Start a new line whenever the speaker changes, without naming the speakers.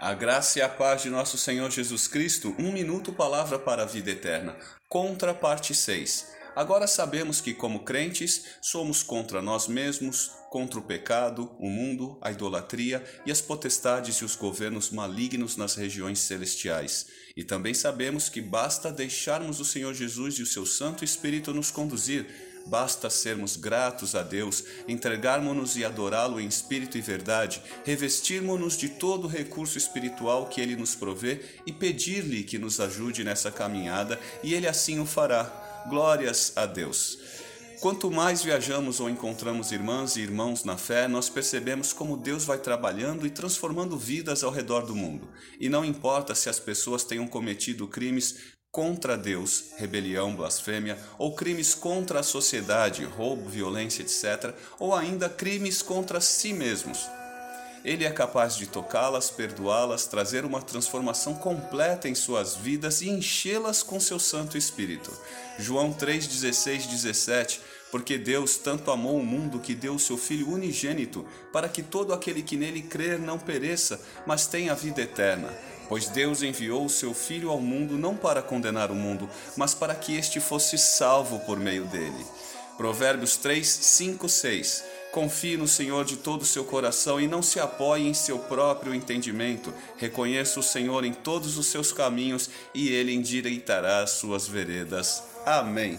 A graça e a paz de nosso Senhor Jesus Cristo, um minuto palavra para a vida eterna. Contra parte 6. Agora sabemos que, como crentes, somos contra nós mesmos, contra o pecado, o mundo, a idolatria e as potestades e os governos malignos nas regiões celestiais. E também sabemos que basta deixarmos o Senhor Jesus e o seu Santo Espírito nos conduzir Basta sermos gratos a Deus, entregarmos-nos e adorá-lo em espírito e verdade, revestirmos-nos de todo o recurso espiritual que ele nos provê e pedir-lhe que nos ajude nessa caminhada, e ele assim o fará. Glórias a Deus. Quanto mais viajamos ou encontramos irmãs e irmãos na fé, nós percebemos como Deus vai trabalhando e transformando vidas ao redor do mundo. E não importa se as pessoas tenham cometido crimes contra Deus, rebelião, blasfêmia, ou crimes contra a sociedade, roubo, violência, etc., ou ainda crimes contra si mesmos. Ele é capaz de tocá-las, perdoá-las, trazer uma transformação completa em suas vidas e enchê-las com seu Santo Espírito. João 3,16, 17 Porque Deus tanto amou o mundo que deu o seu Filho unigênito, para que todo aquele que nele crer não pereça, mas tenha vida eterna. Pois Deus enviou o seu Filho ao mundo não para condenar o mundo, mas para que este fosse salvo por meio dele. Provérbios 3, 5, 6 Confie no Senhor de todo o seu coração e não se apoie em seu próprio entendimento. Reconheça o Senhor em todos os seus caminhos e ele endireitará as suas veredas. Amém.